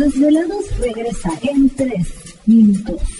Los desvelados regresa en tres minutos.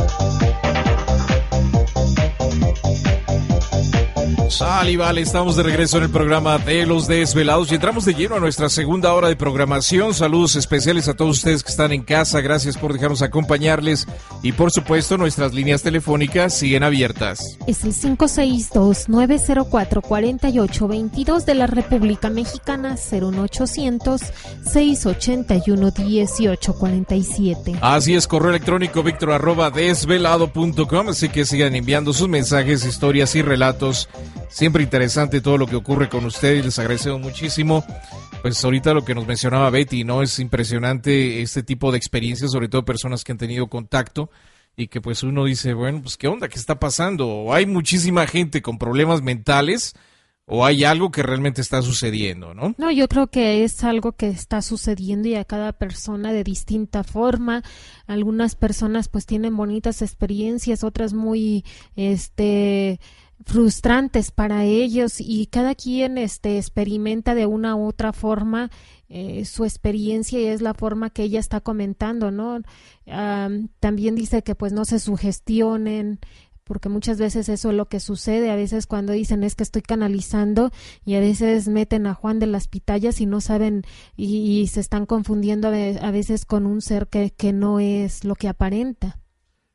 Sal y vale, estamos de regreso en el programa de Los Desvelados y entramos de lleno a nuestra segunda hora de programación. Saludos especiales a todos ustedes que están en casa, gracias por dejarnos acompañarles y por supuesto nuestras líneas telefónicas siguen abiertas. Es el 562-904-4822 de la República Mexicana, 01800-681-1847. Así es, correo electrónico víctor arroba desvelado.com, así que sigan enviando sus mensajes, historias y relatos. Siempre interesante todo lo que ocurre con ustedes, les agradecemos muchísimo. Pues ahorita lo que nos mencionaba Betty, ¿no? Es impresionante este tipo de experiencias, sobre todo personas que han tenido contacto y que pues uno dice, bueno, pues qué onda, qué está pasando. O hay muchísima gente con problemas mentales o hay algo que realmente está sucediendo, ¿no? No, yo creo que es algo que está sucediendo y a cada persona de distinta forma. Algunas personas pues tienen bonitas experiencias, otras muy, este, frustrantes para ellos y cada quien este experimenta de una u otra forma eh, su experiencia y es la forma que ella está comentando no Am, también dice que pues no se sugestionen porque muchas veces eso es lo que sucede, a veces cuando dicen es que estoy canalizando y a veces meten a Juan de las pitayas y no saben y, y se están confundiendo a veces con un ser que, que no es lo que aparenta.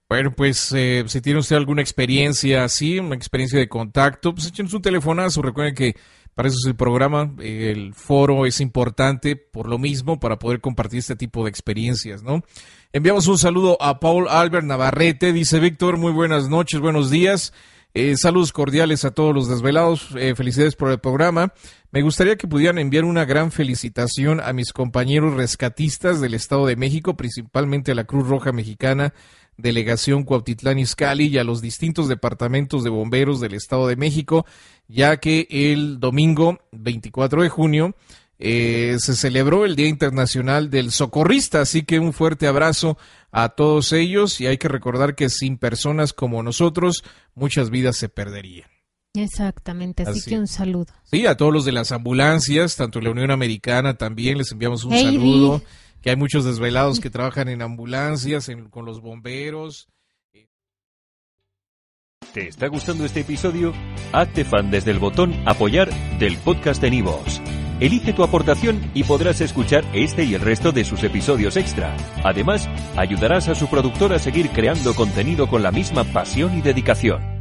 Bueno, pues eh, si tiene usted alguna experiencia así, una experiencia de contacto, pues échenos un telefonazo. Recuerden que para eso es el programa, el foro es importante por lo mismo, para poder compartir este tipo de experiencias, ¿no? Enviamos un saludo a Paul Albert Navarrete, dice Víctor, muy buenas noches, buenos días. Eh, saludos cordiales a todos los desvelados, eh, felicidades por el programa. Me gustaría que pudieran enviar una gran felicitación a mis compañeros rescatistas del Estado de México, principalmente a la Cruz Roja Mexicana, Delegación Cuautitlán Izcalli y a los distintos departamentos de bomberos del Estado de México, ya que el domingo 24 de junio eh, se celebró el Día Internacional del Socorrista, así que un fuerte abrazo a todos ellos y hay que recordar que sin personas como nosotros muchas vidas se perderían. Exactamente, así, Así. que un saludo. Sí, a todos los de las ambulancias, tanto en la Unión Americana también les enviamos un Hey, saludo, Vi. Que hay muchos desvelados que trabajan en ambulancias, con los bomberos. ¿Te está gustando este episodio? Hazte fan desde el botón Apoyar del podcast de Nivos. Elige tu aportación y podrás escuchar este y el resto de sus episodios extra. Además, ayudarás a su productor a seguir creando contenido con la misma pasión y dedicación.